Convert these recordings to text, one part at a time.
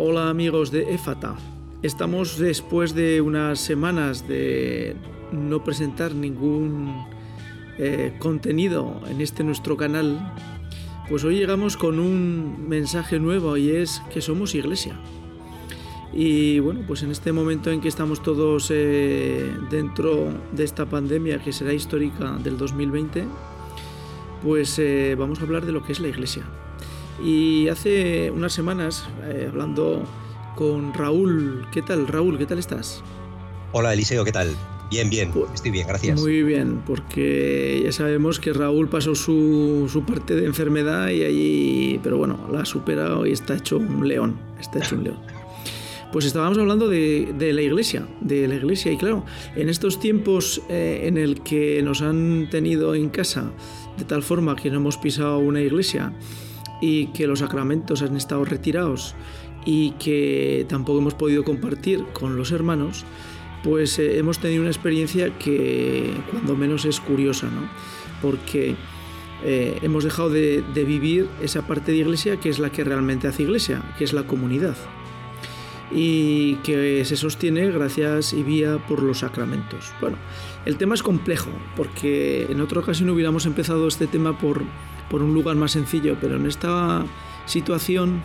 Hola amigos de EFATA. Estamos después de unas semanas de no presentar ningún eh, contenido en este nuestro canal. Pues hoy llegamos con un mensaje nuevo y es que somos iglesia. Y bueno, pues en este momento en que estamos todos eh, dentro de esta pandemia que será histórica del 2020, pues eh, vamos a hablar de lo que es la iglesia. Y hace unas semanas, eh, hablando con Raúl, ¿qué tal Raúl? ¿Qué tal estás? Hola Eliseo, ¿qué tal? Bien, bien, pues estoy bien, gracias. Muy bien, porque ya sabemos que Raúl pasó su, su, parte de enfermedad y allí, pero bueno, la ha superado y está hecho un león, está hecho un león. Pues estábamos hablando de, de, la iglesia, de la iglesia y claro, en estos tiempos eh, en el que nos han tenido en casa de tal forma que no hemos pisado una iglesia y que los sacramentos han estado retirados y que tampoco hemos podido compartir con los hermanos, pues eh, hemos tenido una experiencia que cuando menos es curiosa, ¿no? Porque eh, hemos dejado de, de vivir esa parte de iglesia que es la que realmente hace iglesia, que es la comunidad y que se sostiene gracias y vía por los sacramentos. Bueno, el tema es complejo porque en otra ocasión hubiéramos empezado este tema por, por un lugar más sencillo, pero en esta situación,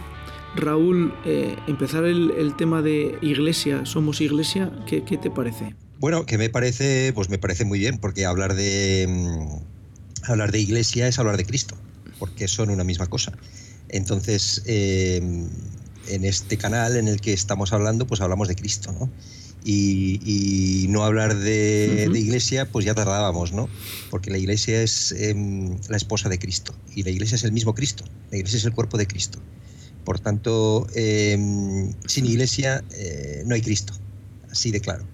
Raúl, eh, empezar el, tema de iglesia, somos iglesia, ¿qué, ¿qué, te parece? Bueno, que me parece, pues me parece muy bien, porque hablar de mm, hablar de iglesia es hablar de Cristo, porque son una misma cosa. Entonces, eh, en este canal en el que estamos hablando, pues hablamos de Cristo, ¿no? Y, y no hablar de, uh -huh. de, iglesia, pues ya tardábamos, ¿no? Porque la iglesia es eh, la esposa de Cristo y la iglesia es el mismo Cristo, la iglesia es el cuerpo de Cristo. Por tanto, eh, sin iglesia eh, no hay Cristo, así de claro.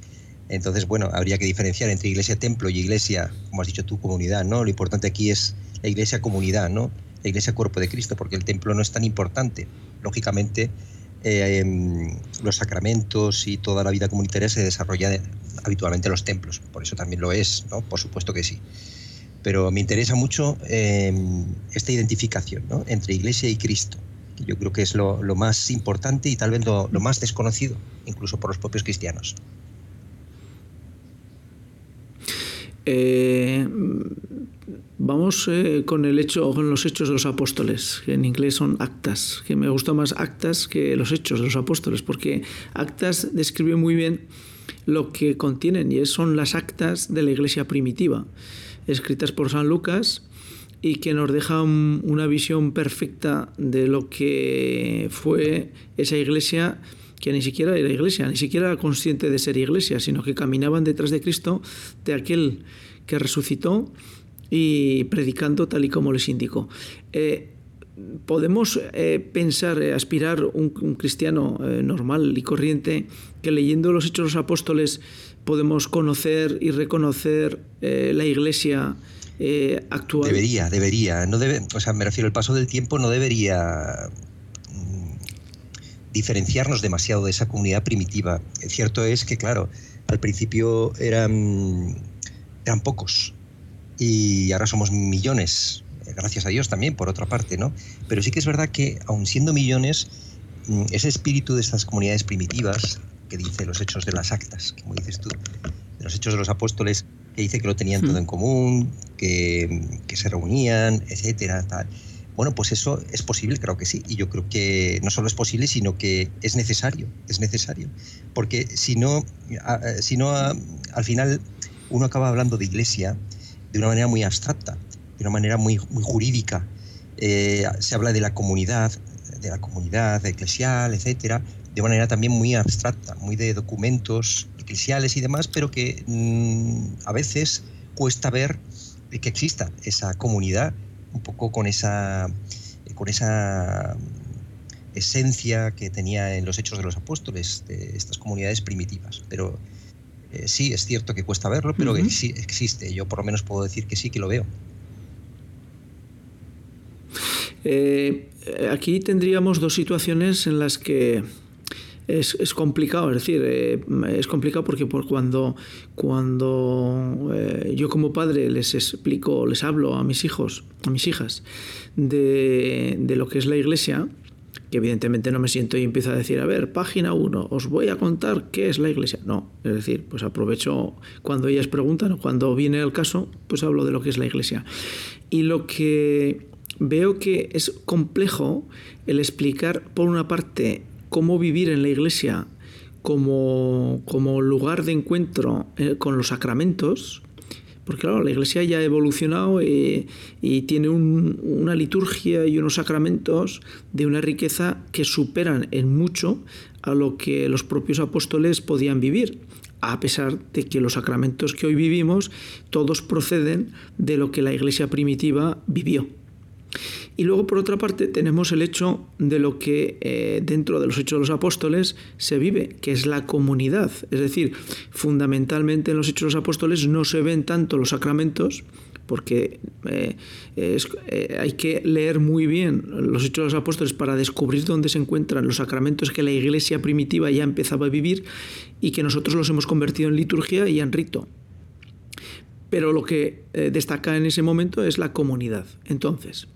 Entonces, bueno, habría que diferenciar entre iglesia templo y iglesia, como has dicho tú, comunidad, ¿no? Lo importante aquí es la iglesia comunidad, ¿no? La iglesia cuerpo de Cristo, porque el templo no es tan importante. Lógicamente, eh, los sacramentos y toda la vida comunitaria se desarrolla de, habitualmente en los templos, por eso también lo es, ¿no? Por supuesto que sí. Pero me interesa mucho eh, esta identificación ¿no? entre iglesia y Cristo. Yo creo que es lo, más importante y tal vez lo, lo más desconocido, incluso por los propios cristianos. Eh, vamos eh, con el hecho, con los hechos de los apóstoles, que en inglés son actas, que me gusta más actas que los hechos de los apóstoles, porque actas describe muy bien lo que contienen y son las actas de la iglesia primitiva, escritas por San Lucas y que nos dejan una visión perfecta de lo que fue esa iglesia que ni siquiera era iglesia, ni siquiera era consciente de ser iglesia, sino que caminaban detrás de Cristo, de aquel que resucitó y predicando tal y como les indicó. Eh, podemos eh, pensar, eh, aspirar un, un cristiano normal y corriente que leyendo los Hechos de los Apóstoles podemos conocer y reconocer la iglesia actual. Debería, debería. No debe, o sea, me refiero, el paso del tiempo no debería diferenciarnos demasiado de esa comunidad primitiva. Cierto es que, claro, al principio eran, eran pocos y ahora somos millones, gracias a Dios también, por otra parte, ¿no? Pero sí que es verdad que, aun siendo millones, mm, ese espíritu de estas comunidades primitivas, que dice los hechos de las actas, como dices tú, de los hechos de los apóstoles, que dice que lo tenían todo en común, que, que se reunían, etcétera, tal bueno, pues eso es posible, creo que sí. Y yo creo que no solo es posible, sino que es necesario, es necesario. Porque si no, si no al final uno acaba hablando de iglesia de una manera muy abstracta, de una manera muy, muy jurídica. Eh, se habla de la comunidad, de la comunidad eclesial, etcétera, de manera también muy abstracta, muy de documentos eclesiales y demás, pero que mmm, a veces cuesta ver que exista esa comunidad un poco con esa, con esa esencia que tenía en los hechos de los apóstoles, de estas comunidades primitivas. Pero eh, sí, es cierto que cuesta verlo, pero uh -huh. que sí existe. Yo por lo menos puedo decir que sí, que lo veo. Eh, aquí tendríamos dos situaciones en las que es, es, complicado, es decir, eh, es complicado porque por cuando, cuando eh, yo como padre les explico, les hablo a mis hijos, a mis hijas, de, de, lo que es la iglesia, que evidentemente no me siento y empiezo a decir, a ver, página 1, os voy a contar qué es la iglesia. No, es decir, pues aprovecho cuando ellas preguntan o cuando viene el caso, pues hablo de lo que es la iglesia. Y lo que veo que es complejo el explicar, por una parte, cómo vivir en la iglesia como, como lugar de encuentro eh, con los sacramentos, porque claro, la iglesia ya ha evolucionado y, tiene una liturgia y unos sacramentos de una riqueza que superan en mucho a lo que los propios apóstoles podían vivir, a pesar de que los sacramentos que hoy vivimos todos proceden de lo que la iglesia primitiva vivió. Y luego, por otra parte, tenemos el hecho de lo que eh, dentro de los hechos de los apóstoles se vive, que es la comunidad. Es decir, fundamentalmente en los hechos de los apóstoles no se ven tanto los sacramentos, porque eh, eh, hay que leer muy bien los hechos de los apóstoles para descubrir dónde se encuentran los sacramentos que la iglesia primitiva ya empezaba a vivir y que nosotros los hemos convertido en liturgia y en rito. Pero lo que destaca en ese momento es la comunidad. Entonces,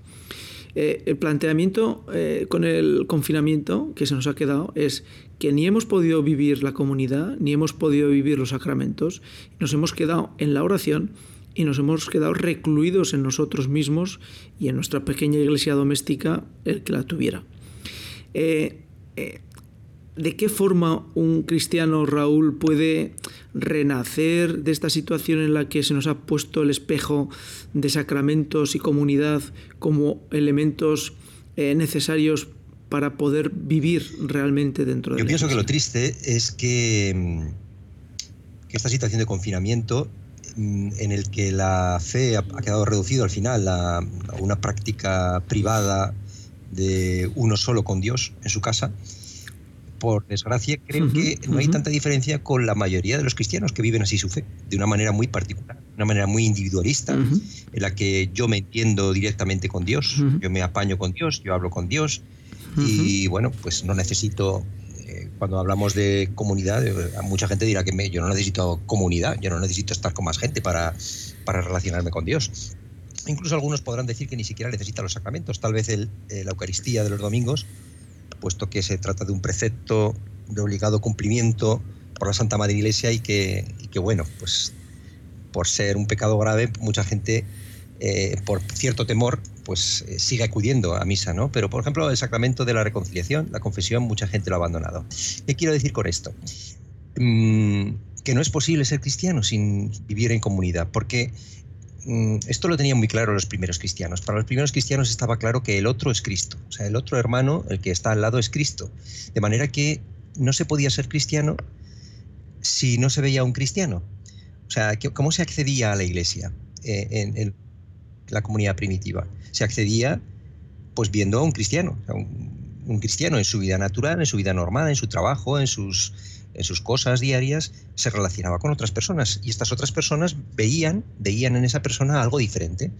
eh, el planteamiento eh, con el confinamiento que se nos ha quedado es que ni hemos podido vivir la comunidad, ni hemos podido vivir los sacramentos, nos hemos quedado en la oración y nos hemos quedado recluidos en nosotros mismos y en nuestra pequeña iglesia doméstica el que la tuviera. Eh, ¿De qué forma un cristiano, Raúl, puede renacer de esta situación en la que se nos ha puesto el espejo de sacramentos y comunidad como elementos eh, necesarios para poder vivir realmente dentro de Yo pienso que lo triste es que, mm, que, esta situación de confinamiento mm, en el que la fe ha, quedado reducido al final a una práctica privada de uno solo con Dios en su casa, por desgracia, creo que no hay tanta diferencia con la mayoría de los cristianos que viven así su fe, de una manera muy particular, de una manera muy individualista, en la que yo me entiendo directamente con Dios, yo me apaño con Dios, yo hablo con Dios, y bueno, pues no necesito eh, cuando hablamos de comunidad, eh, mucha gente dirá que yo no necesito comunidad, yo no necesito estar con más gente para, para relacionarme con Dios. Incluso algunos podrán decir que ni siquiera necesita los sacramentos. Tal vez el, eh, la Eucaristía de los domingos puesto que se trata de un precepto de obligado cumplimiento por la Santa Madre Iglesia y que, bueno, pues por ser un pecado grave, mucha gente, eh, por cierto temor, pues eh, sigue acudiendo a misa, ¿no? Pero, por ejemplo, el sacramento de la reconciliación, la confesión, mucha gente lo ha abandonado. ¿Qué quiero decir con esto? Mm, que no es posible ser cristiano sin vivir en comunidad, porque esto lo tenían muy claro los primeros cristianos. Para los primeros cristianos estaba claro que el otro es Cristo. O sea, el otro hermano, el que está al lado, es Cristo. De manera que no se podía ser cristiano si no se veía un cristiano. O sea, ¿cómo se accedía a la iglesia eh, en, la comunidad primitiva? Se accedía pues viendo a un cristiano. un cristiano en su vida natural, en su vida normal, en su trabajo, en sus en sus cosas diarias, se relacionaba con otras personas y estas otras personas veían, veían en esa persona algo diferente,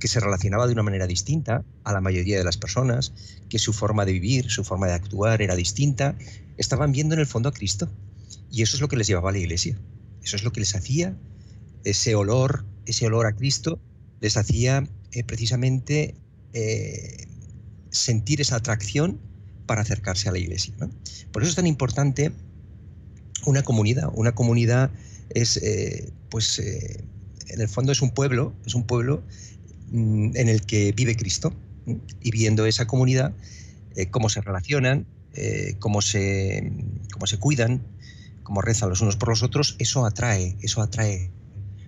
que se relacionaba de una manera distinta a la mayoría de las personas, que su forma de vivir, su forma de actuar era distinta, estaban viendo en el fondo a Cristo. Y eso es lo que les llevaba a la iglesia. Eso es lo que les hacía, ese olor, ese olor a Cristo, les hacía eh, precisamente eh, sentir esa atracción para acercarse a la iglesia. Por eso es tan importante una comunidad. Una comunidad es, eh, pues, eh, en el fondo es un pueblo, es un pueblo mm, en el que vive Cristo. Y viendo esa comunidad, eh, cómo se relacionan, cómo, se, cómo se cuidan, cómo rezan los unos por los otros, eso atrae, eso atrae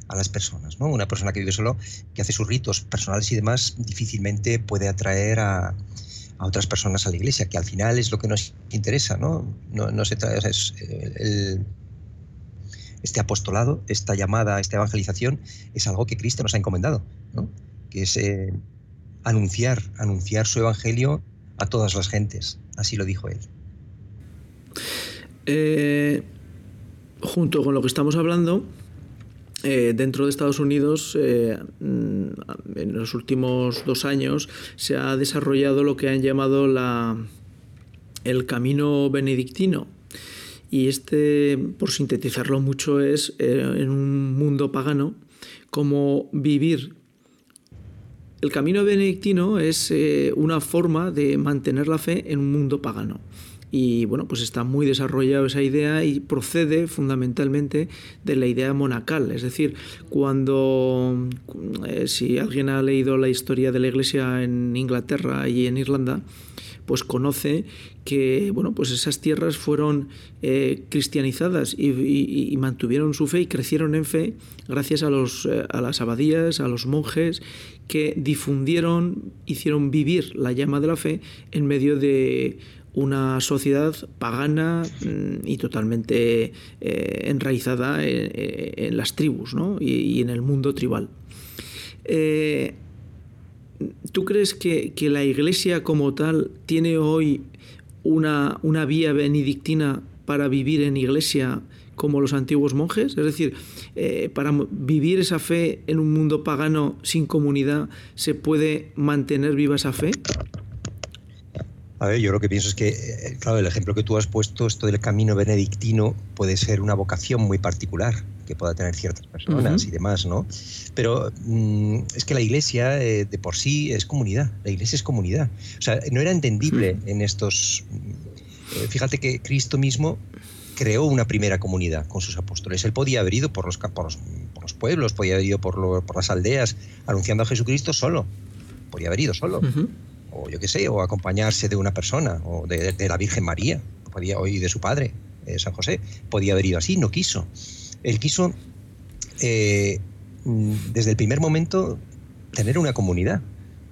a las personas. ¿no? Una persona que vive solo, que hace sus ritos personales y demás, difícilmente puede atraer a, a otras personas a la iglesia, que al final es lo que nos interesa, ¿no? no, se eh, este apostolado, esta llamada, esta evangelización, es algo que Cristo nos ha encomendado, ¿no? que es eh, anunciar, anunciar su evangelio a todas las gentes. Así lo dijo él. Eh, junto con lo que estamos hablando, eh, dentro de Estados Unidos, eh, mm, en los últimos dos años, se ha desarrollado lo que han llamado la, el camino benedictino. Y este, por sintetizarlo mucho, es eh, en un mundo pagano, como vivir el camino benedictino es una forma de mantener la fe en un mundo pagano. Y bueno, pues está muy desarrollada esa idea y procede fundamentalmente de la idea monacal. Es decir, cuando, eh, si alguien ha leído la historia de la iglesia en Inglaterra y en Irlanda, pues conoce que bueno, pues esas tierras fueron eh, cristianizadas y, mantuvieron su fe y crecieron en fe gracias a, los, eh, a las abadías, a los monjes que difundieron, hicieron vivir la llama de la fe en medio de una sociedad pagana mm, y totalmente eh, enraizada en, las tribus y, en el mundo tribal. ¿Tú crees que, la iglesia como tal tiene hoy una, una vía benedictina para vivir en iglesia como los antiguos monjes? Es decir, eh, para vivir esa fe en un mundo pagano sin comunidad, ¿se puede mantener viva esa fe? A ver, yo lo que pienso es que, eh, claro, el ejemplo que tú has puesto, esto del camino benedictino, puede ser una vocación muy particular que pueda tener ciertas personas y demás, ¿no? Pero mm, es que la iglesia eh, de por sí es comunidad, la iglesia es comunidad. O sea, no era entendible en estos... Eh, fíjate que Cristo mismo creó una primera comunidad con sus apóstoles. Él podía haber ido por los, por los, pueblos, podía haber ido por, por, las aldeas anunciando a Jesucristo solo, podía haber ido solo, o yo qué sé, o acompañarse de una persona, o de, la Virgen María, podía, o de su padre, eh, San José, podía haber ido así, no quiso él quiso, eh, mm, desde el primer momento, tener una comunidad,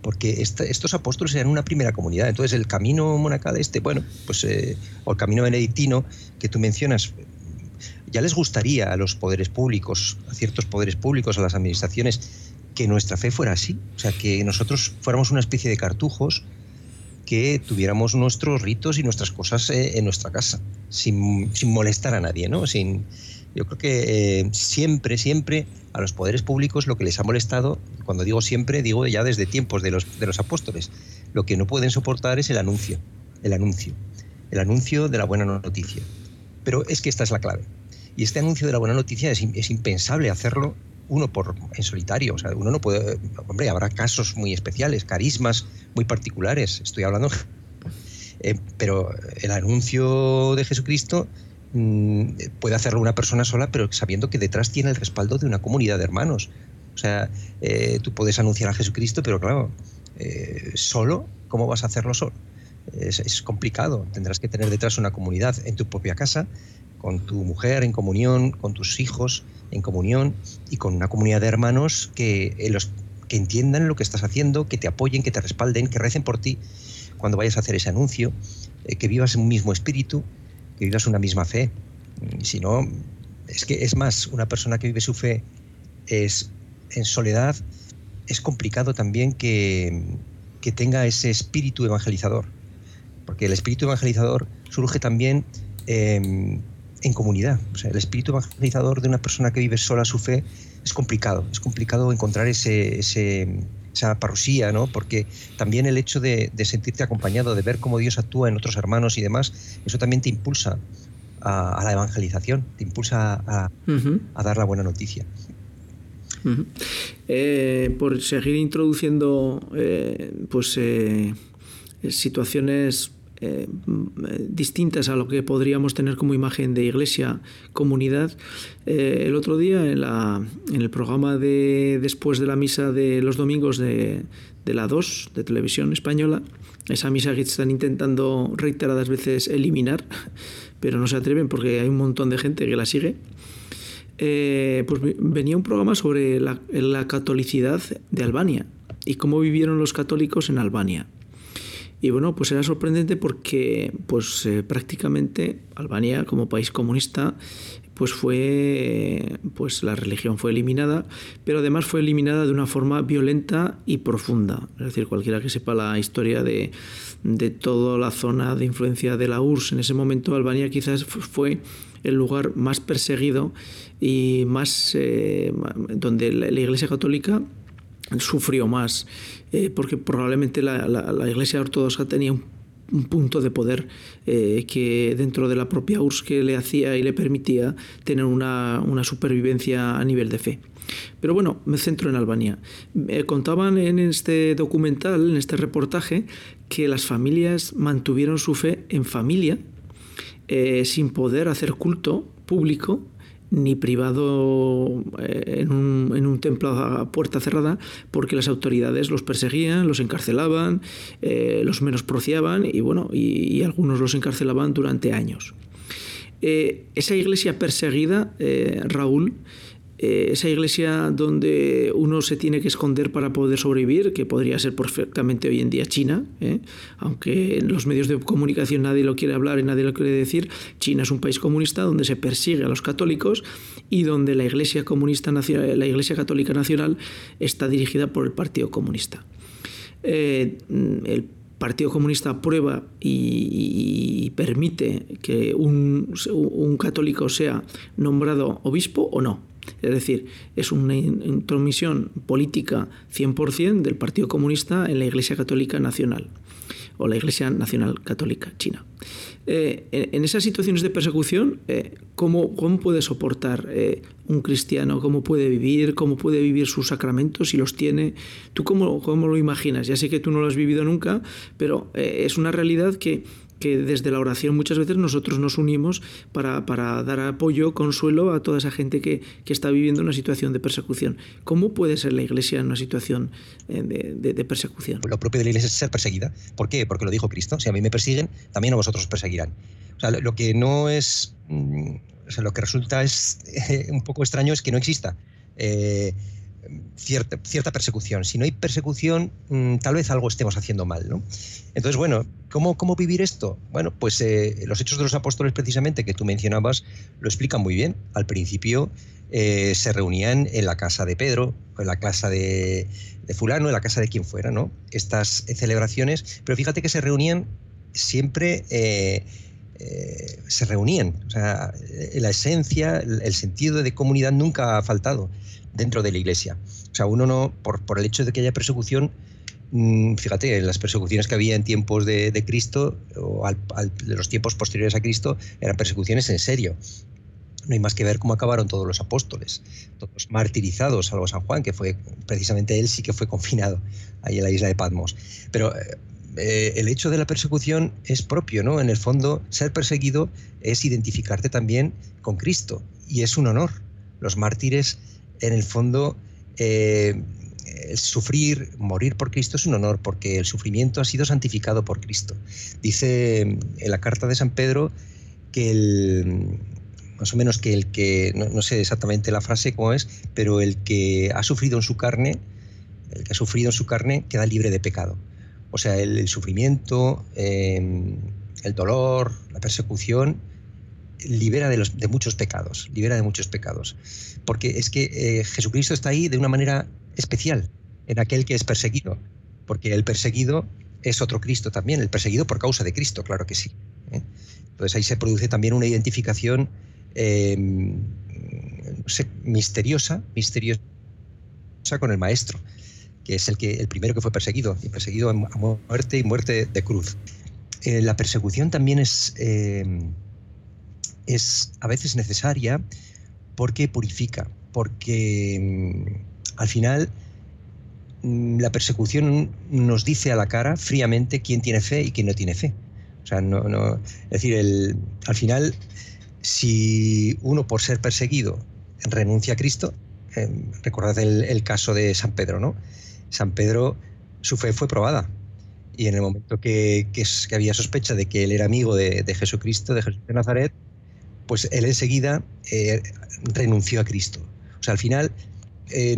porque estos apóstoles eran una primera comunidad. Entonces, el camino monacal este, bueno, pues, eh, o el camino benedictino que tú mencionas, ya les gustaría a los poderes públicos, a ciertos poderes públicos, a las administraciones, que nuestra fe fuera así. O sea, que nosotros fuéramos una especie de cartujos que tuviéramos nuestros ritos y nuestras cosas eh, en nuestra casa, sin, sin molestar a nadie, ¿no? Sin, yo creo que eh, siempre, siempre a los poderes públicos lo que les ha molestado, cuando digo siempre, digo ya desde tiempos de los, de los apóstoles, lo que no pueden soportar es el anuncio, el anuncio, el anuncio de la buena noticia. Pero es que esta es la clave. Y este anuncio de la buena noticia es, es impensable hacerlo uno por en solitario. O sea, uno no puede. Hombre, habrá casos muy especiales, carismas muy particulares. Estoy hablando. Eh, pero el anuncio de Jesucristo Mm, puede hacerlo una persona sola, pero sabiendo que detrás tiene el respaldo de una comunidad de hermanos. O sea, eh, tú puedes anunciar a Jesucristo, pero claro, eh, solo, ¿cómo vas a hacerlo solo? Es, complicado. Tendrás que tener detrás una comunidad en tu propia casa, con tu mujer en comunión, con tus hijos en comunión y con una comunidad de hermanos que, eh, los, que entiendan lo que estás haciendo, que te apoyen, que te respalden, que recen por ti cuando vayas a hacer ese anuncio, que vivas un mismo espíritu que vivas una misma fe. Si no, es que es más, una persona que vive su fe es en soledad, es complicado también que, tenga ese espíritu evangelizador. Porque el espíritu evangelizador surge también em, en comunidad. O sea, el espíritu evangelizador de una persona que vive sola su fe es complicado. Es complicado encontrar ese, esa parusía, ¿no? Porque también el hecho de, sentirte acompañado, de ver cómo Dios actúa en otros hermanos y demás, eso también te impulsa a, la evangelización, te impulsa a, dar la buena noticia. Eh, por seguir introduciendo eh, pues eh, situaciones eh, distintas a lo que podríamos tener como imagen de iglesia, comunidad. Eh, el otro día en, la, en, el programa de después de la misa de los domingos de, de la 2 de televisión española, esa misa que están intentando reiteradas veces eliminar, pero no se atreven porque hay un montón de gente que la sigue. Eh, pues venía un programa sobre la, la catolicidad de Albania y cómo vivieron los católicos en Albania. Y bueno, pues era sorprendente porque pues eh, prácticamente Albania como país comunista pues fue pues la religión fue eliminada, pero además fue eliminada de una forma violenta y profunda. Es decir, cualquiera que sepa la historia de, de toda la zona de influencia de la URSS en ese momento, Albania quizás fue el lugar más perseguido y más eh, donde la Iglesia Católica sufrió más, eh, porque probablemente la, Iglesia Ortodoxa tenía punto de poder eh, que dentro de la propia URSS que le hacía y le permitía tener una, supervivencia a nivel de fe. Pero bueno, me centro en Albania. Me contaban en este documental, en este reportaje, que las familias mantuvieron su fe en familia, eh, sin poder hacer culto público ni privado eh, en un, en un, templo a puerta cerrada, porque las autoridades los perseguían, los encarcelaban, eh, los menospreciaban y bueno, y, algunos los encarcelaban durante años. Eh, esa iglesia perseguida, Raúl, eh, esa iglesia donde uno se tiene que esconder para poder sobrevivir, que podría ser perfectamente hoy en día China, ¿eh? aunque en los medios de comunicación nadie lo quiere hablar y nadie lo quiere decir, China es un país comunista donde se persigue a los católicos y donde la iglesia, comunista, la iglesia católica nacional está dirigida por el Partido Comunista. Eh, el Partido Comunista aprueba y, permite que un, católico sea nombrado obispo o no. Es decir, es una intromisión política 100% del Partido Comunista en la Iglesia Católica Nacional o la Iglesia Nacional Católica China. Eh, en esas situaciones de persecución, eh, ¿cómo, puede soportar eh, un cristiano? ¿Cómo puede vivir? ¿Cómo puede vivir sus sacramentos si los tiene? ¿Tú cómo, cómo lo imaginas? Ya sé que tú no lo has vivido nunca, pero es una realidad que que desde la oración muchas veces nosotros nos unimos para, dar apoyo, consuelo a toda esa gente que, está viviendo una situación de persecución. ¿Cómo puede ser la Iglesia en una situación eh, de, persecución? Lo propio de la Iglesia es ser perseguida. ¿Por qué? Porque lo dijo Cristo. Si a mí me persiguen, también a vosotros os perseguirán. O sea, lo que no es... Mm, o sea, lo que resulta es un poco extraño es que no exista. Eh, cierta, cierta persecución. Si no hay persecución, mm, tal vez algo estemos haciendo mal. ¿no? Entonces, bueno, ¿cómo, ¿cómo vivir esto? Bueno, pues eh, los hechos de los apóstoles, precisamente, que tú mencionabas, lo explican muy bien. Al principio eh, se reunían en la casa de Pedro, en la casa de, fulano, en la casa de quien fuera, ¿no? Estas celebraciones, pero fíjate que se reunían siempre... Eh, se reunían. O sea, la esencia, el, sentido de comunidad nunca ha faltado dentro de la iglesia. O sea, uno no, por, por el hecho de que haya persecución, mm, fíjate, en las persecuciones que había en tiempos de, Cristo o al, de los tiempos posteriores a Cristo, eran persecuciones en serio. No hay más que ver cómo acabaron todos los apóstoles, todos martirizados, salvo San Juan, que fue precisamente él sí que fue confinado ahí en la isla de Patmos. Pero eh, el hecho de la persecución es propio, ¿no? En el fondo, ser perseguido es identificarte también con Cristo y es un honor. Los mártires en el fondo, eh, el sufrir, morir por Cristo es un honor, porque el sufrimiento ha sido santificado por Cristo. Dice en la carta de San Pedro que el, más o menos que el que, no, sé exactamente la frase cómo es, pero el que ha sufrido en su carne, el que ha sufrido en su carne queda libre de pecado. O sea, el, sufrimiento, eh, el dolor, la persecución libera de, muchos pecados, libera de muchos pecados. Porque es que eh, Jesucristo está ahí de una manera especial en aquel que es perseguido, porque el perseguido es otro Cristo también, el perseguido por causa de Cristo, claro que sí. ¿eh? Entonces ahí se produce también una identificación em, misteriosa, misteriosa con el Maestro, que es el, que, el primero que fue perseguido, y perseguido a muerte y muerte de cruz. Eh, la persecución también es em, es a veces necesaria porque purifica, porque mm, al final mm, la persecución nos dice a la cara fríamente quién tiene fe y quién no tiene fe. O sea, no, no, es decir, el, al final, si uno por ser perseguido renuncia a Cristo, eh, recordad el, caso de San Pedro, ¿no? San Pedro, su fe fue probada. Y en el momento que, que, había sospecha de que él era amigo de, de Jesucristo, de Jesús de Nazaret, pues él enseguida eh, renunció a Cristo. O sea, al final eh,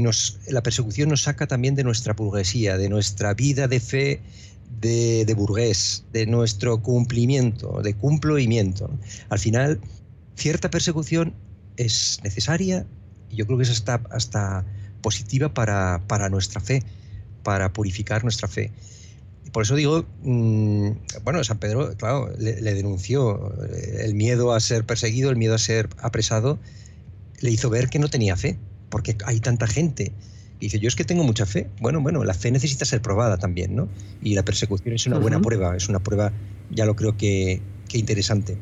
la persecución nos saca también de nuestra burguesía, de nuestra vida de fe de, burgués, de nuestro cumplimiento, de cumplimiento. Al final, cierta persecución es necesaria y yo creo que es hasta, hasta positiva para, para nuestra fe, para purificar nuestra fe. Por eso digo, mm, bueno, San Pedro, claro, le, denunció eh, el miedo a ser perseguido, el miedo a ser apresado, le hizo ver que no tenía fe, porque hay tanta gente dice, yo es que tengo mucha fe. Bueno, bueno, la fe necesita ser probada también, ¿no? Y la persecución es una buena prueba, es una prueba, ya lo creo que, que interesante.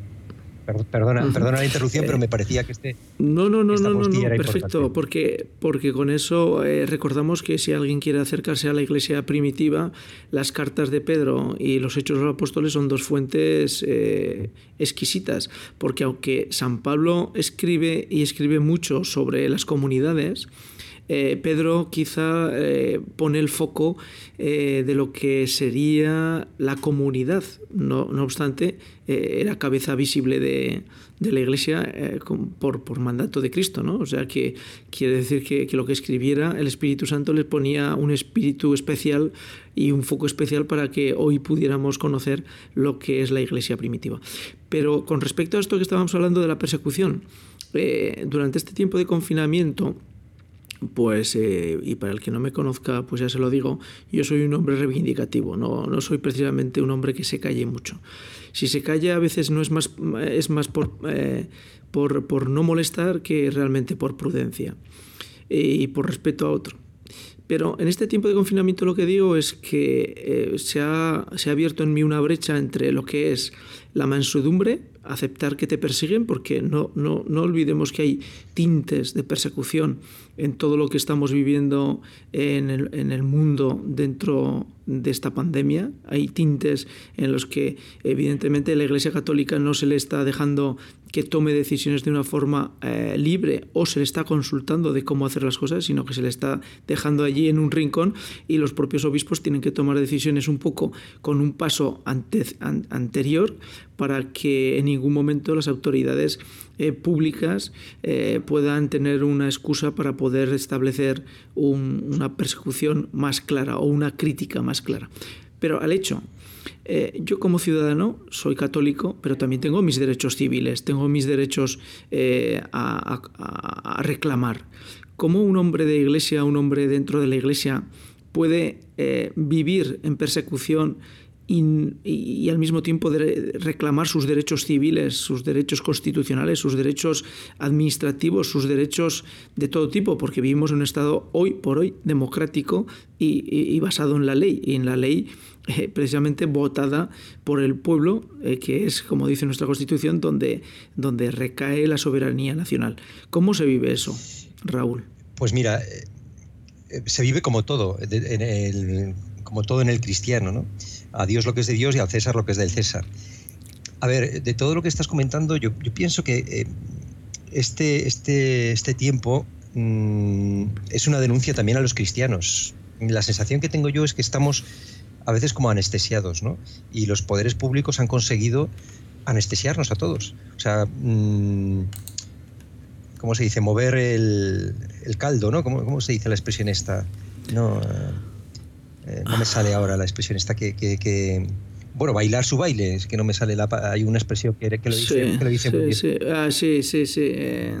Perdona, perdona la interrupción, pero me parecía que este. No, no, no, no, no, perfecto, porque, porque con eso eh, recordamos que si alguien quiere acercarse a la iglesia primitiva, las cartas de Pedro y los Hechos de los Apóstoles son dos fuentes eh, exquisitas, porque aunque San Pablo escribe y escribe mucho sobre las comunidades, eh, Pedro quizá eh, pone el foco eh, de lo que sería la comunidad. No, obstante, era cabeza visible de, la Iglesia por, mandato de Cristo. ¿no? O sea, que quiere decir que, que, lo que escribiera el Espíritu Santo le ponía un espíritu especial y un foco especial para que hoy pudiéramos conocer lo que es la Iglesia primitiva. Pero con respecto a esto que estábamos hablando de la persecución, durante este tiempo de confinamiento, pues, eh, y para el que no me conozca, pues ya se lo digo, yo soy un hombre reivindicativo, no, no soy precisamente un hombre que se calle mucho. Si se calla a veces no es más, es más por, eh, por, por no molestar que realmente por prudencia y por respeto a otro. Pero en este tiempo de confinamiento lo que digo es que eh, se, ha, se, ha, abierto en mí una brecha entre lo que es la mansedumbre, aceptar que te persiguen, porque no, no, no olvidemos que hay tintes de persecución en todo lo que estamos viviendo en el, en el mundo dentro de esta pandemia. Hay tintes en los que evidentemente la Iglesia Católica no se le está dejando que tome decisiones de una forma eh, libre o se le está consultando de cómo hacer las cosas, sino que se le está dejando allí en un rincón y los propios obispos tienen que tomar decisiones un poco con un paso anterior para que en ningún momento las autoridades eh, públicas eh, puedan tener una excusa para poder establecer una persecución más clara o una crítica más clara. Pero al hecho eh, yo como ciudadano soy católico, pero también tengo mis derechos civiles, tengo mis derechos eh, a, reclamar. ¿Cómo un hombre de iglesia, un hombre dentro de la iglesia puede eh, vivir en persecución y, al mismo tiempo reclamar sus derechos civiles, sus derechos constitucionales, sus derechos administrativos, sus derechos de todo tipo, porque vivimos en un Estado hoy por hoy democrático y, basado en la ley, y en la ley eh, precisamente votada por el pueblo, eh, que es, como dice nuestra Constitución, donde, donde recae la soberanía nacional. ¿Cómo se vive eso, Raúl? Pues mira, eh, se vive como todo, en el, como todo en el cristiano, ¿no? a Dios lo que es de Dios y al César lo que es del César. A ver, de todo lo que estás comentando, yo, pienso que este, este, este tiempo mm, es una denuncia también a los cristianos. La sensación que tengo yo es que estamos a veces como anestesiados, ¿no? Y los poderes públicos han conseguido anestesiarnos a todos. O sea, mm, ¿cómo se dice? Mover el, caldo, ¿no? ¿Cómo, ¿Cómo, se dice la expresión esta? No. Eh, no me sale ahora la expresión esta que, bueno, bailar su baile, es que no me sale la... Hay una expresión que, que lo dice, que lo dice sí, muy bien. Sí, ah, sí, sí, sí. Eh,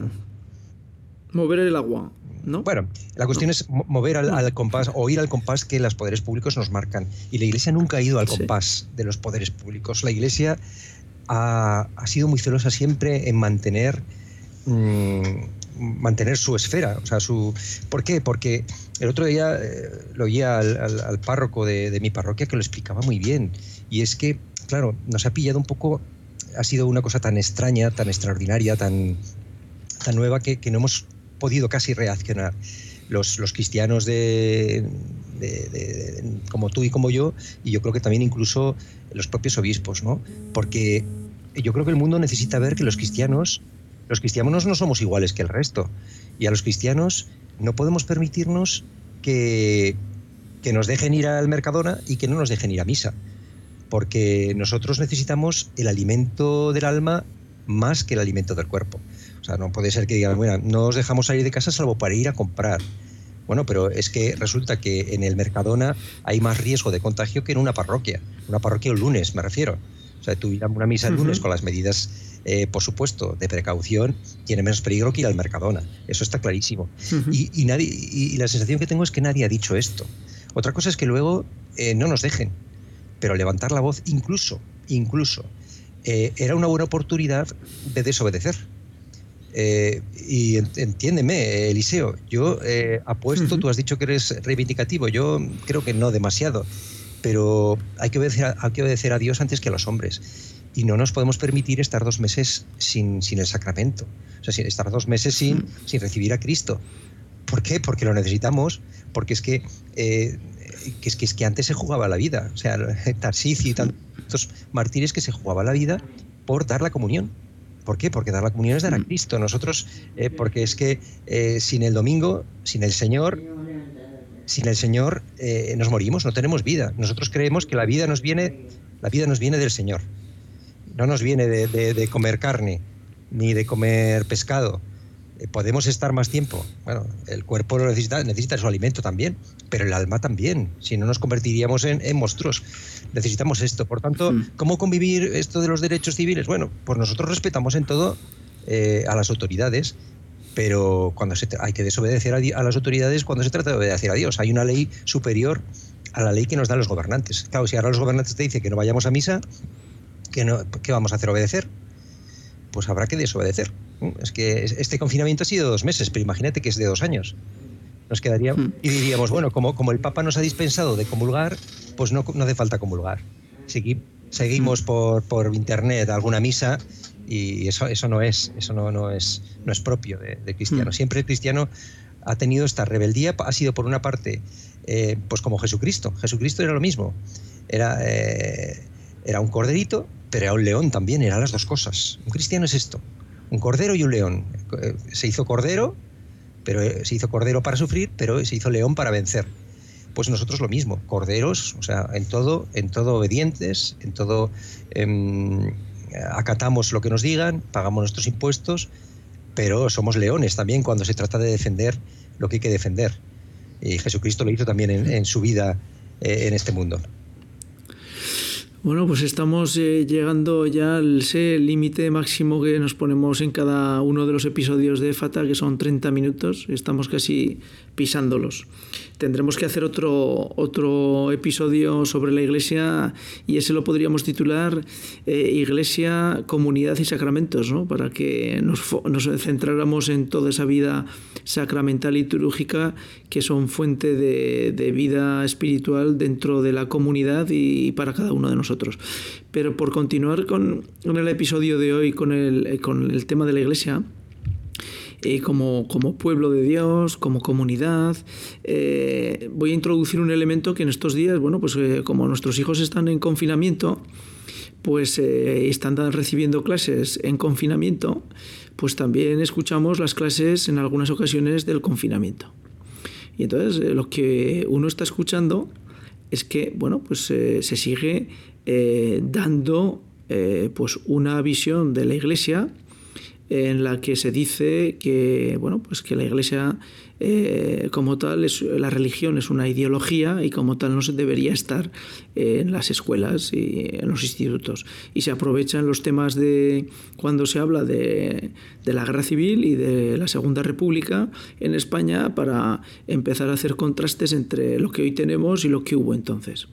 mover el agua. ¿No? Bueno, la cuestión es mover al, compás o ir al compás que los poderes públicos nos marcan. Y la Iglesia nunca ha ido al compás de los poderes públicos. La Iglesia ha, ha sido muy celosa siempre en mantener mm, mantener su esfera. O sea, su, ¿Por qué? Porque el otro día eh, lo oía al, párroco de, mi parroquia que lo explicaba muy bien. Y es que, claro, nos ha pillado un poco, ha sido una cosa tan extraña, tan extraordinaria, tan, tan nueva que, no hemos podido casi reaccionar. Los, los cristianos de, como tú y como yo, y yo creo que también incluso los propios obispos, ¿no? Porque yo creo que el mundo necesita ver que los cristianos los cristianos no somos iguales que el resto. Y a los cristianos no podemos permitirnos que, que nos dejen ir al Mercadona y que no nos dejen ir a misa. Porque nosotros necesitamos el alimento del alma más que el alimento del cuerpo. O sea, no puede ser que digan, bueno, no os dejamos salir de casa salvo para ir a comprar. Bueno, pero es que resulta que en el Mercadona hay más riesgo de contagio que en una parroquia. Una parroquia el lunes, me refiero. O sea, tú ir a una misa el lunes con las medidas eh, por supuesto, de precaución, tiene menos peligro que ir al Mercadona. Eso está clarísimo. y, nadie, y la sensación que tengo es que nadie ha dicho esto. Otra cosa es que luego eh, no nos dejen, pero levantar la voz incluso, incluso, eh, era una buena oportunidad de desobedecer. Eh, y entiéndeme, Eliseo, yo eh, apuesto, tú has dicho que eres reivindicativo, yo creo que no demasiado, pero hay que obedecer a, hay que obedecer a Dios antes que a los hombres. Y no nos podemos permitir estar dos meses sin, sin el sacramento, o sea, estar dos meses sin, sin recibir a Cristo. ¿Por qué? Porque lo necesitamos, porque es que, eh, que, es que, es que antes se jugaba la vida, o sea, Tarsicio y tantos mártires que se jugaba la vida por dar la comunión ¿Por qué? Porque dar la comunión es dar a mm. Cristo. Nosotros, eh, porque es que eh, sin el domingo, sin el Señor, sin el Señor eh, nos morimos, no tenemos vida. Nosotros creemos que la vida nos viene, la vida nos viene del Señor. No nos viene de comer carne ni de comer pescado. Eh, podemos estar más tiempo. Bueno, el cuerpo lo necesita, necesita su alimento también, pero el alma también. Si no nos convertiríamos en, monstruos. Necesitamos esto. Por tanto, hmm. ¿cómo convivir esto de los derechos civiles? Bueno, pues nosotros respetamos en todo eh, a las autoridades, pero cuando se hay que desobedecer a, las autoridades cuando se trata de obedecer a Dios. Hay una ley superior a la ley que nos dan los gobernantes. Claro, si ahora los gobernantes te dicen que no vayamos a misa, ¿qué, no, ¿qué vamos a hacer? ¿Obedecer? Pues habrá que desobedecer. Es que este confinamiento ha sido dos meses, pero imagínate que es de dos años. Nos quedaría hmm. y diríamos, bueno, como, como el Papa nos ha dispensado de comulgar, pues no, no hace falta comulgar. seguimos hmm. por, por, internet alguna misa y eso, eso no es, eso no, no es, no es propio de, cristiano. Hmm. Siempre el cristiano ha tenido esta rebeldía, ha sido por una parte, eh, pues como Jesucristo. Jesucristo era lo mismo. Era, eh, era un corderito, pero era un león también, eran las dos cosas. Un cristiano es esto, un cordero y un león. Eh, se hizo cordero, pero eh, se hizo cordero para sufrir, pero se hizo león para vencer. Pues nosotros lo mismo, corderos, o sea, en todo, en todo obedientes, en todo em, acatamos lo que nos digan, pagamos nuestros impuestos, pero somos leones también cuando se trata de defender lo que hay que defender. Y Jesucristo lo hizo también en, su vida eh, en este mundo. Bueno, pues estamos eh, llegando ya al límite máximo que nos ponemos en cada uno de los episodios de FATA, que son 30 minutos. Estamos casi pisándolos. Tendremos que hacer otro, otro episodio sobre la Iglesia y ese lo podríamos titular eh, Iglesia, Comunidad y Sacramentos, ¿no? para que nos, nos, centráramos en toda esa vida sacramental y litúrgica que son fuente de, de vida espiritual dentro de la comunidad y para cada uno de nosotros. Pero por continuar con, el episodio de hoy, con el, con el tema de la Iglesia, eh, como, como, pueblo de Dios, como comunidad. Eh, voy a introducir un elemento que en estos días, bueno, pues eh, como nuestros hijos están en confinamiento, pues están recibiendo clases en confinamiento, pues también escuchamos las clases en algunas ocasiones del confinamiento. Y entonces lo que uno está escuchando es que, bueno, pues se sigue dando pues una visión de la iglesia en la que se dice que, bueno, pues que la Iglesia eh, como tal, es, la religión es una ideología y como tal no se debería estar en las escuelas y en los institutos. Y se aprovechan los temas de cuando se habla de, de la guerra civil y de la Segunda República en España para empezar a hacer contrastes entre lo que hoy tenemos y lo que hubo entonces.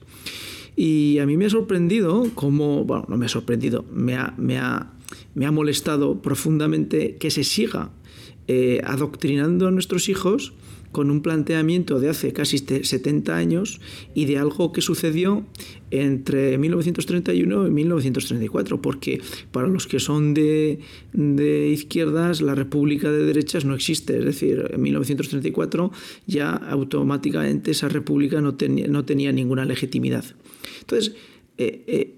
Y a mí me ha sorprendido como, bueno, no me ha sorprendido, me ha, me ha me ha molestado profundamente que se siga eh, adoctrinando a nuestros hijos con un planteamiento de hace casi 70 años y de algo que sucedió entre 1931 y 1934, porque para los que son de, izquierdas, la República de Derechas no existe, es decir, en 1934 ya automáticamente esa República no, tenía, no tenía ninguna legitimidad. Entonces, eh, eh,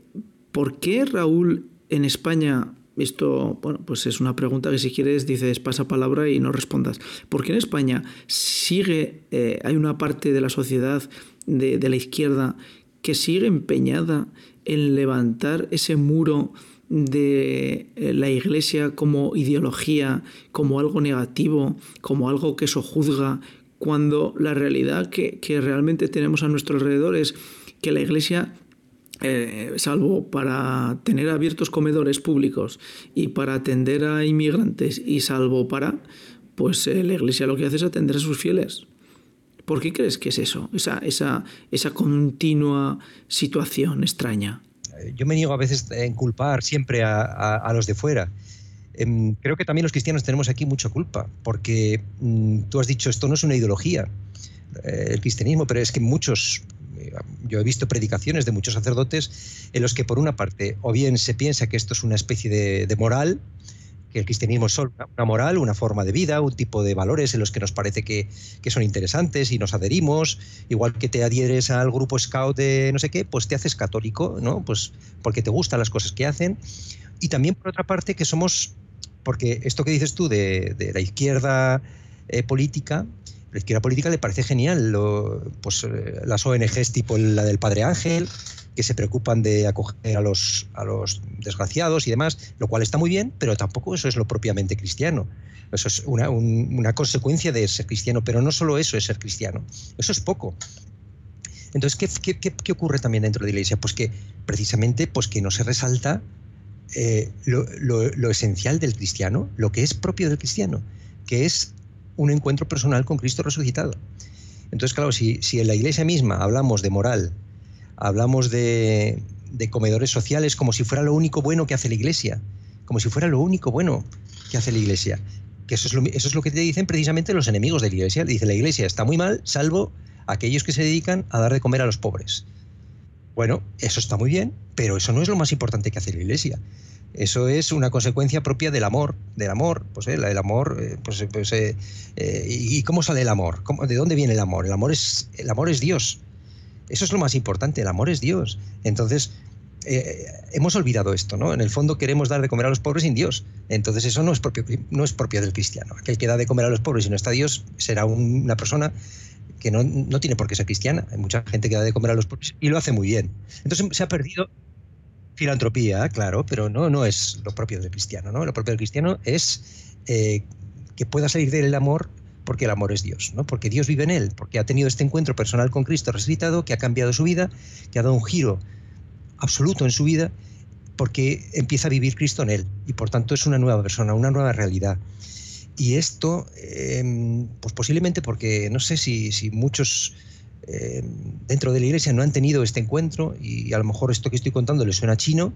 ¿por qué Raúl en España esto, bueno, pues es una pregunta que si quieres dices pasa palabra y no respondas. Porque en España sigue, eh, hay una parte de la sociedad de, la izquierda que sigue empeñada en levantar ese muro de eh, la iglesia como ideología, como algo negativo, como algo que sojuzga, cuando la realidad que, que realmente tenemos a nuestro alrededor es que la iglesia eh, salvo para tener abiertos comedores públicos y para atender a inmigrantes y salvo para, pues eh, la iglesia lo que hace es atender a sus fieles. ¿Por qué crees que es eso? Esa, esa, esa continua situación extraña. Yo me niego a veces en culpar siempre a, los de fuera. Em, creo que también los cristianos tenemos aquí mucha culpa, porque mm, tú has dicho, esto no es una ideología, eh, el cristianismo, pero es que muchos, eh, yo he visto predicaciones de muchos sacerdotes en los que por una parte o bien se piensa que esto es una especie de, moral, que el cristianismo es solo una moral, una forma de vida, un tipo de valores en los que nos parece que, que, son interesantes y nos adherimos, igual que te adhieres al grupo scout de no sé qué, pues te haces católico, ¿no? Pues porque te gustan las cosas que hacen. Y también por otra parte que somos porque esto que dices tú de, la izquierda eh, política, la izquierda política le parece genial. pues eh, las ONGs tipo la del Padre Ángel, que se preocupan de acoger a los, a los desgraciados y demás, lo cual está muy bien, pero tampoco eso es lo propiamente cristiano. Eso es una, consecuencia de ser cristiano, pero no solo eso es ser cristiano. Eso es poco. Entonces, ¿qué, qué ocurre también dentro de la iglesia? Pues que precisamente pues que no se resalta eh, lo, esencial del cristiano, lo que es propio del cristiano, que es un encuentro personal con Cristo resucitado. Entonces, claro, si, en la iglesia misma hablamos de moral, hablamos de, comedores sociales como si fuera lo único bueno que hace la iglesia, como si fuera lo único bueno que hace la iglesia, que eso es lo, eso es lo que te dicen precisamente los enemigos de la iglesia. Dicen, la iglesia está muy mal, salvo aquellos que se dedican a dar de comer a los pobres. Bueno, eso está muy bien, pero eso no es lo más importante que hace la Iglesia. Eso es una consecuencia propia del amor, del amor, pues eh, el amor, eh, pues, pues eh, ¿y cómo sale el amor? ¿De dónde viene el amor? El amor es, el amor es Dios. Eso es lo más importante, el amor es Dios. Entonces, hemos olvidado esto, ¿no? En el fondo queremos dar de comer a los pobres sin Dios. Entonces eso no es propio, no es propio del cristiano. Aquel que da de comer a los pobres y no está Dios será una persona que no, no, tiene por qué ser cristiana. Hay mucha gente que da de comer a los pobres y lo hace muy bien. Entonces se ha perdido filantropía, claro, pero no, no es lo propio del cristiano. ¿no? Lo propio del cristiano es eh, que pueda salir del amor porque el amor es Dios, ¿no? porque Dios vive en él, porque ha tenido este encuentro personal con Cristo resucitado, que ha cambiado su vida, que ha dado un giro absoluto en su vida, porque empieza a vivir Cristo en él y por tanto es una nueva persona, una nueva realidad. Y esto, em, pues posiblemente porque no sé si, muchos em, dentro de la iglesia no han tenido este encuentro y a lo mejor esto que estoy contando le suena chino,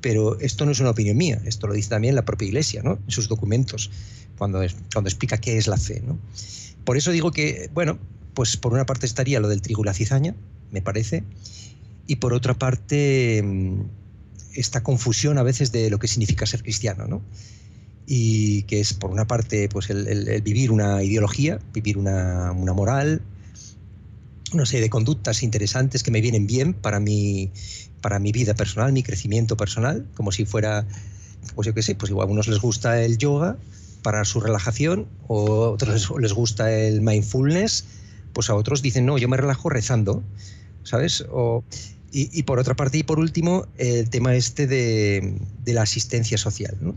pero esto no es una opinión mía, esto lo dice también la propia iglesia, ¿no? En sus documentos, cuando, cuando explica qué es la fe, ¿no? Por eso digo que, bueno, pues por una parte estaría lo del trigo y la cizaña, me parece, y por otra parte em, esta confusión a veces de lo que significa ser cristiano, ¿no? y que es por una parte pues el, vivir una ideología, vivir una, moral, una serie de conductas interesantes que me vienen bien para mi, para mi vida personal, mi crecimiento personal, como si fuera, pues yo qué sé, pues igual a unos les gusta el yoga para su relajación, o a otros les gusta el mindfulness, pues a otros dicen, no, yo me relajo rezando, ¿sabes? O, y, por otra parte, y por último, el tema este de, de la asistencia social, ¿no?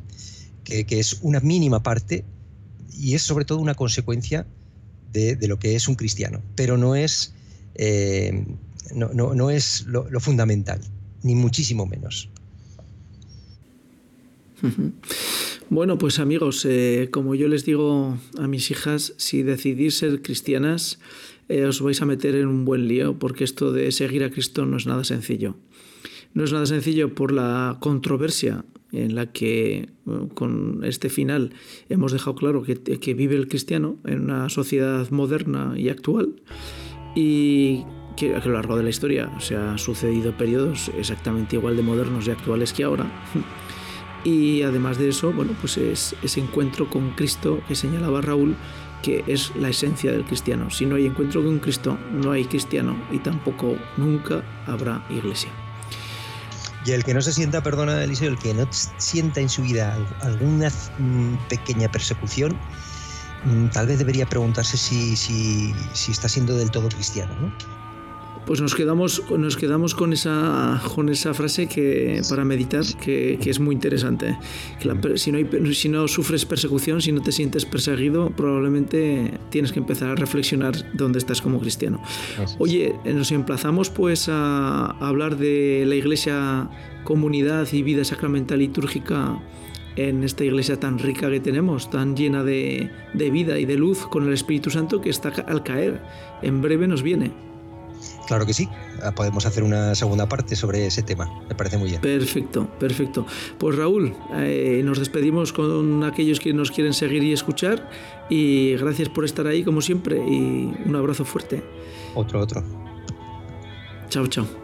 que, es una mínima parte y es sobre todo una consecuencia de, lo que es un cristiano, pero no es, eh, no, es lo, fundamental, ni muchísimo menos. Bueno, pues amigos, eh, como yo les digo a mis hijas, si decidís ser cristianas, eh, os vais a meter en un buen lío, porque esto de seguir a Cristo no es nada sencillo. No es nada sencillo por la controversia en la que con este final hemos dejado claro que, vive el cristiano en una sociedad moderna y actual y que a lo largo de la historia se han sucedido periodos exactamente igual de modernos y actuales que ahora. Y además de eso, bueno, pues es ese encuentro con Cristo que señalaba Raúl, que es la esencia del cristiano. Si no hay encuentro con Cristo, no hay cristiano y tampoco nunca habrá iglesia. Y el que no se sienta, perdona Eliseo, el que no sienta en su vida alguna mm, pequeña persecución, tal vez debería preguntarse si, si, si está siendo del todo cristiano. ¿no? Pues nos quedamos, nos quedamos con, esa, con esa frase que, para meditar que, es muy interesante. si, no si no sufres persecución, si no te sientes perseguido, probablemente tienes que empezar a reflexionar dónde estás como cristiano. Oye, nos emplazamos pues a, hablar de la iglesia, comunidad y vida sacramental litúrgica en esta iglesia tan rica que tenemos, tan llena de, de vida y de luz con el Espíritu Santo que está al caer. En breve nos viene. Claro que sí, ah, podemos hacer una segunda parte sobre ese tema, me parece muy bien. Perfecto, perfecto. Pues Raúl, eh, nos despedimos con aquellos que nos quieren seguir y escuchar y gracias por estar ahí como siempre y un abrazo fuerte. Otro, otro. Chao, chao.